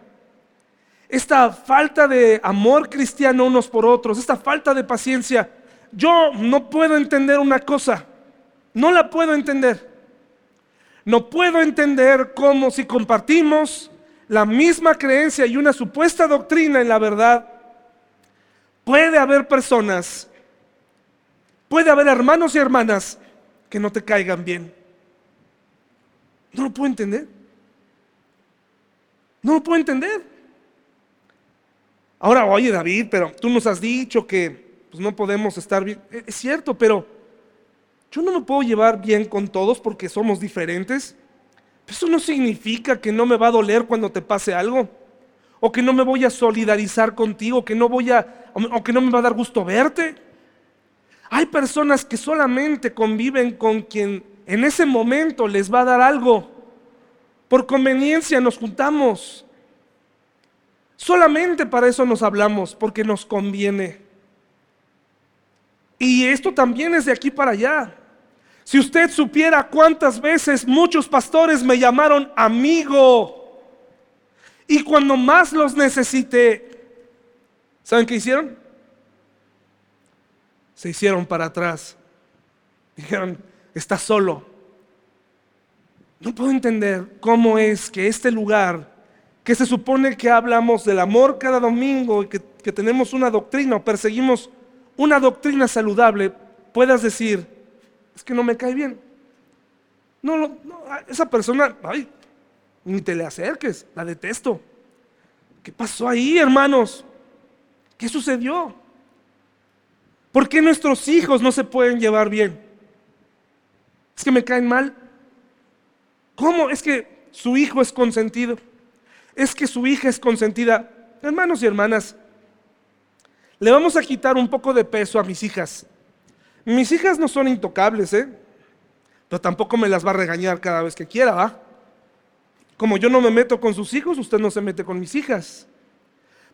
esta falta de amor cristiano unos por otros, esta falta de paciencia, yo no puedo entender una cosa, no la puedo entender. No puedo entender cómo si compartimos la misma creencia y una supuesta doctrina en la verdad, puede haber personas, puede haber hermanos y hermanas que no te caigan bien. No lo puedo entender. No lo puedo entender. Ahora, oye David, pero tú nos has dicho que pues, no podemos estar bien. E, es cierto, pero yo no me puedo llevar bien con todos porque somos diferentes. Eso no significa que no me va a doler cuando te pase algo. O que no me voy a solidarizar contigo, que no voy a, o que no me va a dar gusto verte. Hay personas que solamente conviven con quien en ese momento les va a dar algo. Por conveniencia nos juntamos. Solamente para eso nos hablamos, porque nos conviene. Y esto también es de aquí para allá. Si usted supiera cuántas veces muchos pastores me llamaron amigo y cuando más los necesité, ¿saben qué hicieron? Se hicieron para atrás. Dijeron, está solo. No puedo entender cómo es que este lugar, que se supone que hablamos del amor cada domingo y que, que tenemos una doctrina o perseguimos una doctrina saludable, puedas decir, es que no me cae bien. No, esa persona, ay, ni te le acerques, la detesto. ¿Qué pasó ahí, hermanos? ¿Qué sucedió? ¿Por qué nuestros hijos no se pueden llevar bien? Es que me caen mal. ¿Cómo? Es que su hijo es consentido. Es que su hija es consentida. Hermanos y hermanas, le vamos a quitar un poco de peso a mis hijas. Mis hijas no son intocables, ¿eh? Pero tampoco me las va a regañar cada vez que quiera, ¿va? Como yo no me meto con sus hijos, usted no se mete con mis hijas.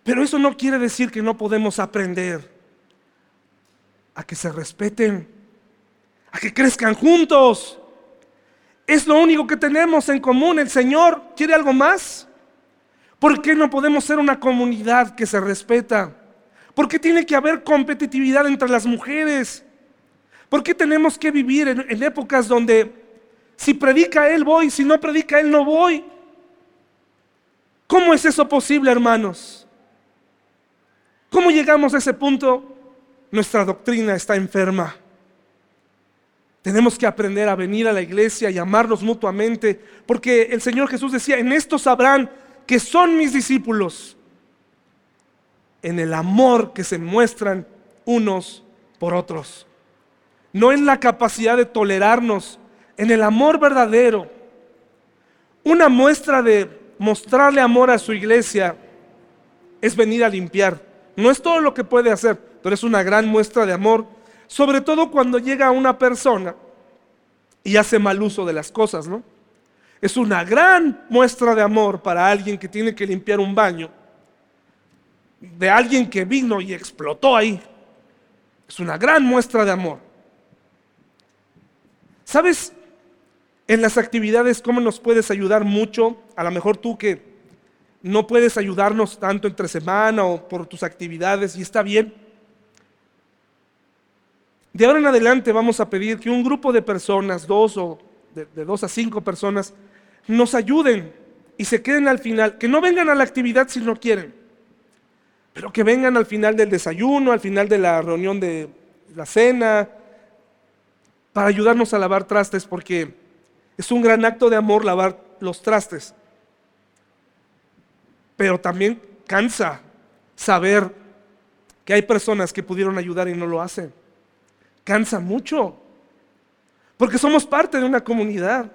Pero eso no quiere decir que no podemos aprender a que se respeten, a que crezcan juntos. Es lo único que tenemos en común. El Señor quiere algo más. ¿Por qué no podemos ser una comunidad que se respeta? ¿Por qué tiene que haber competitividad entre las mujeres? ¿Por qué tenemos que vivir en, épocas donde si predica Él voy, si no predica Él no voy? ¿Cómo es eso posible, hermanos? ¿Cómo llegamos a ese punto? Nuestra doctrina está enferma. Tenemos que aprender a venir a la iglesia y amarnos mutuamente, porque el Señor Jesús decía, en esto sabrán que son mis discípulos, en el amor que se muestran unos por otros no en la capacidad de tolerarnos, en el amor verdadero. Una muestra de mostrarle amor a su iglesia es venir a limpiar. No es todo lo que puede hacer, pero es una gran muestra de amor, sobre todo cuando llega una persona y hace mal uso de las cosas, ¿no? Es una gran muestra de amor para alguien que tiene que limpiar un baño, de alguien que vino y explotó ahí. Es una gran muestra de amor. ¿Sabes en las actividades cómo nos puedes ayudar mucho? A lo mejor tú que no puedes ayudarnos tanto entre semana o por tus actividades y está bien. De ahora en adelante vamos a pedir que un grupo de personas, dos o de, de, dos a cinco personas, nos ayuden y se queden al final, que no vengan a la actividad si no quieren, pero que vengan al final del desayuno, al final de la reunión de la cena, para ayudarnos a lavar trastes porque es un gran acto de amor lavar los trastes. Pero también cansa saber que hay personas que pudieron ayudar y no lo hacen. Cansa mucho. Porque somos parte de una comunidad.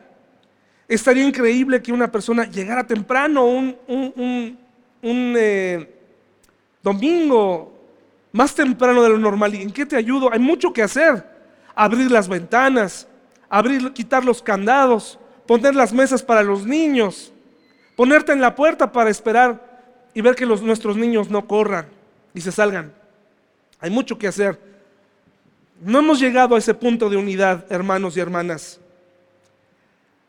Estaría increíble que una persona llegara temprano un, un, eh, domingo, más temprano de lo normal. ¿Y en qué te ayudo? Hay mucho que hacer abrir las ventanas, abrir, quitar los candados, poner las mesas para los niños, ponerte en la puerta para esperar y ver que nuestros niños no corran y se salgan. Hay mucho que hacer. No hemos llegado a ese punto de unidad, hermanos y hermanas.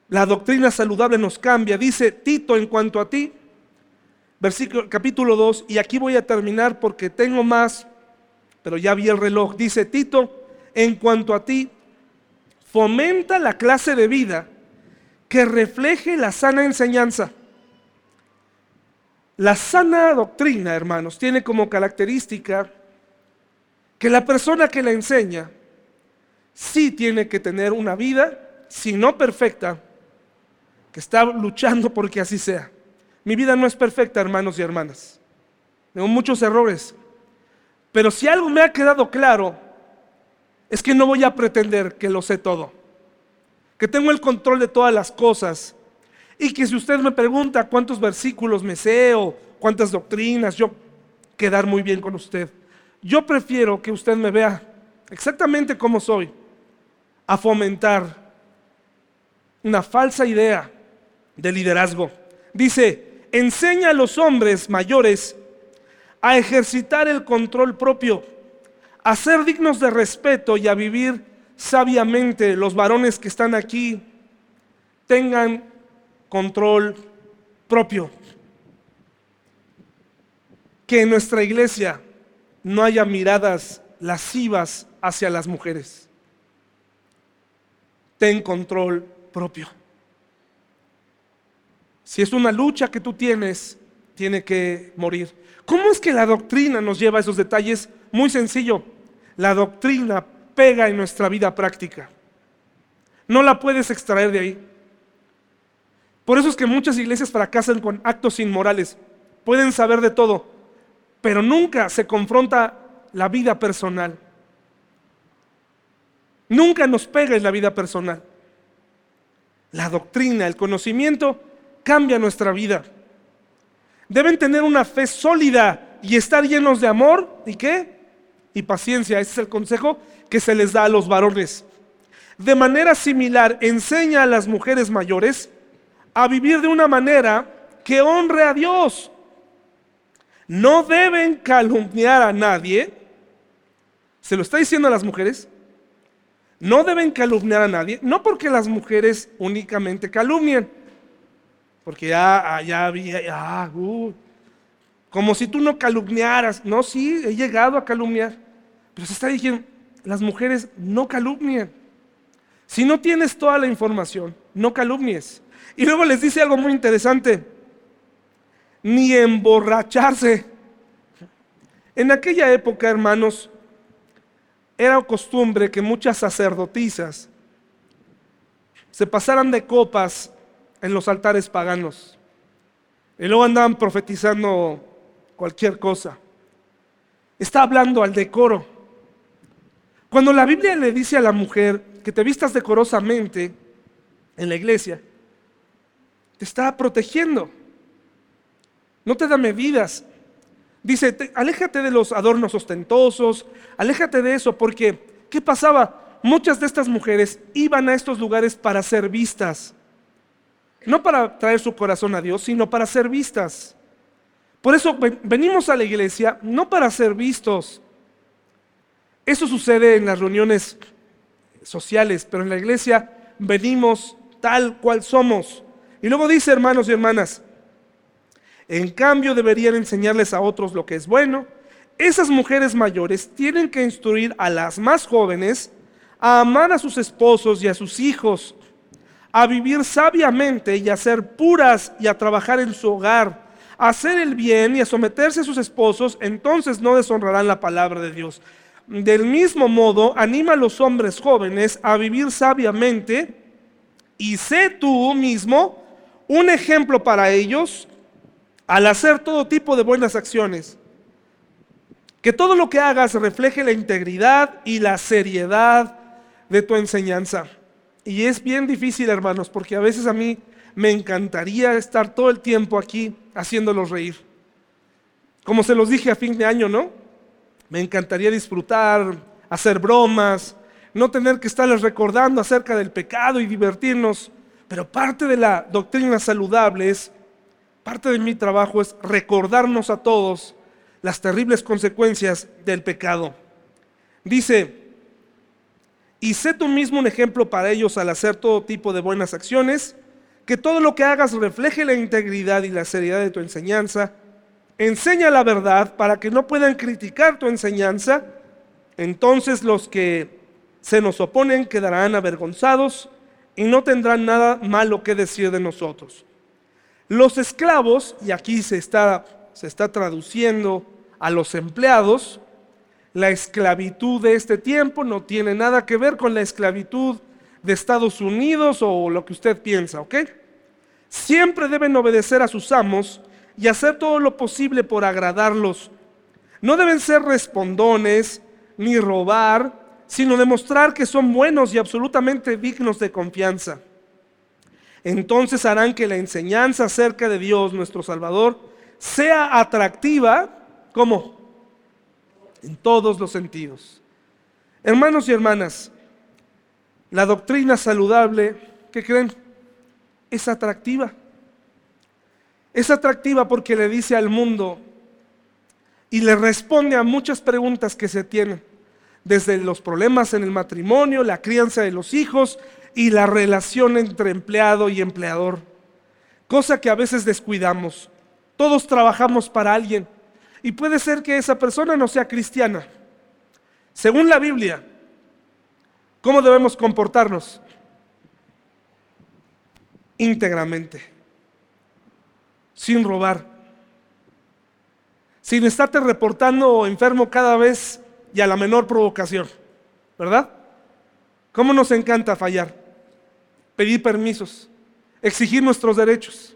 La doctrina saludable nos cambia. Dice Tito en cuanto a ti, versículo, capítulo 2, y aquí voy a terminar porque tengo más, pero ya vi el reloj. Dice Tito, en cuanto a ti, fomenta la clase de vida que refleje la sana enseñanza. La sana doctrina, hermanos, tiene como característica que la persona que la enseña sí tiene que tener una vida, si no perfecta, que está luchando porque así sea. Mi vida no es perfecta, hermanos y hermanas. Tengo muchos errores. Pero si algo me ha quedado claro, es que no voy a pretender que lo sé todo. Que tengo el control de todas las cosas. Y que si usted me pregunta cuántos versículos me sé o cuántas doctrinas, yo quedar muy bien con usted. Yo prefiero que usted me vea exactamente como soy, a fomentar una falsa idea de liderazgo. Dice, enseña a los hombres mayores a ejercitar el control propio, a ser dignos de respeto y a vivir sabiamente. Los varones que están aquí tengan control propio. Que en nuestra iglesia no haya miradas lascivas hacia las mujeres. Ten control propio. Si es una lucha que tú tienes, tiene que morir. ¿Cómo es que la doctrina nos lleva a esos detalles? Muy sencillo. La doctrina pega en nuestra vida práctica. No la puedes extraer de ahí. Por eso es que muchas iglesias fracasan con actos inmorales. Pueden saber de todo, pero nunca se confronta la vida personal. Nunca nos pega en la vida personal. La doctrina, el conocimiento cambia nuestra vida. Deben tener una fe sólida y estar llenos de amor y qué? Y paciencia. Ese es el consejo que se les da a los varones. De manera similar, enseña a las mujeres mayores a vivir de una manera que honre a Dios no deben calumniar a nadie. Se lo está diciendo a las mujeres. No deben calumniar a nadie. No porque las mujeres únicamente calumnien. Porque ya, ah, ya había, ya, uh, como si tú no calumniaras. No, sí, he llegado a calumniar. Pero se está diciendo, las mujeres no calumnien. Si no tienes toda la información, no calumnies. Y luego les dice algo muy interesante ni emborracharse. En aquella época, hermanos, era costumbre que muchas sacerdotisas se pasaran de copas en los altares paganos. Y luego andaban profetizando cualquier cosa. Está hablando al decoro. Cuando la Biblia le dice a la mujer que te vistas decorosamente en la iglesia, te está protegiendo no te da medidas. Dice, aléjate de los adornos ostentosos, aléjate de eso, porque ¿qué pasaba? Muchas de estas mujeres iban a estos lugares para ser vistas. No para traer su corazón a Dios, sino para ser vistas. Por eso venimos a la iglesia no para ser vistos. Eso sucede en las reuniones sociales, pero en la iglesia venimos tal cual somos. Y luego dice, hermanos y hermanas, en cambio, deberían enseñarles a otros lo que es bueno. Esas mujeres mayores tienen que instruir a las más jóvenes a amar a sus esposos y a sus hijos, a vivir sabiamente y a ser puras y a trabajar en su hogar, a hacer el bien y a someterse a sus esposos, entonces no deshonrarán la palabra de Dios. Del mismo modo, anima a los hombres jóvenes a vivir sabiamente y sé tú mismo un ejemplo para ellos al hacer todo tipo de buenas acciones, que todo lo que hagas refleje la integridad y la seriedad de tu enseñanza. Y es bien difícil, hermanos, porque a veces a mí me encantaría estar todo el tiempo aquí haciéndolos reír. Como se los dije a fin de año, ¿no? Me encantaría disfrutar, hacer bromas, no tener que estarles recordando acerca del pecado y divertirnos, pero parte de la doctrina saludable es, parte de mi trabajo es recordarnos a todos las terribles consecuencias del pecado. Dice, y sé tú mismo un ejemplo para ellos al hacer todo tipo de buenas acciones, que todo lo que hagas refleje la integridad y la seriedad de tu enseñanza. Enseña la verdad para que no puedan criticar tu enseñanza. Entonces los que se nos oponen quedarán avergonzados y no tendrán nada malo que decir de nosotros. Los esclavos, y aquí se está, se está traduciendo a los empleados, la esclavitud de este tiempo no tiene nada que ver con la esclavitud de Estados Unidos o lo que usted piensa, ¿ok? Siempre deben obedecer a sus amos y hacer todo lo posible por agradarlos. No deben ser respondones ni robar, sino demostrar que son buenos y absolutamente dignos de confianza. Entonces harán que la enseñanza acerca de Dios, nuestro Salvador, sea atractiva, como en todos los sentidos. Hermanos y hermanas, la doctrina saludable, ¿qué creen? Es atractiva. Es atractiva porque le dice al mundo y le responde a muchas preguntas que se tienen, desde los problemas en el matrimonio, la crianza de los hijos y la relación entre empleado y empleador, cosa que a veces descuidamos. Todos trabajamos para alguien y puede ser que esa persona no sea cristiana. Según la Biblia, ¿Cómo debemos comportarnos? Íntegramente, sin robar, sin estarte reportando enfermo cada vez y a la menor provocación, ¿verdad? ¿Cómo nos encanta fallar? Pedir permisos, exigir nuestros derechos,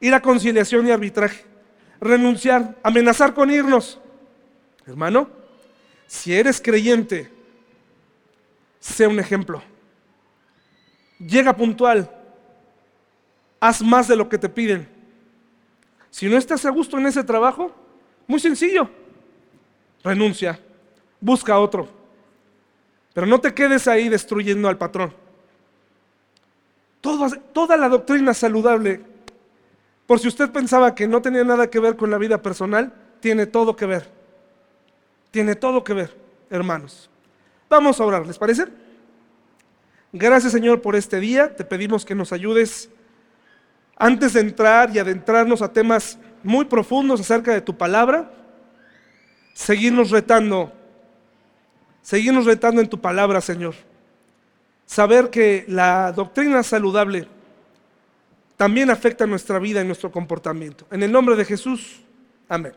ir a conciliación y arbitraje, renunciar, amenazar con irnos. Hermano, si eres creyente, sea un ejemplo. Llega puntual. Haz más de lo que te piden. Si no estás a gusto en ese trabajo, muy sencillo. Renuncia. Busca otro. Pero no te quedes ahí destruyendo al patrón. Toda la doctrina saludable, por si usted pensaba que no tenía nada que ver con la vida personal, tiene todo que ver. Tiene todo que ver, hermanos. Vamos a orar, ¿les parece? Gracias Señor por este día. Te pedimos que nos ayudes antes de entrar y adentrarnos a temas muy profundos acerca de tu palabra, seguirnos retando, seguirnos retando en tu palabra, Señor. Saber que la doctrina saludable también afecta nuestra vida y nuestro comportamiento. En el nombre de Jesús, amén.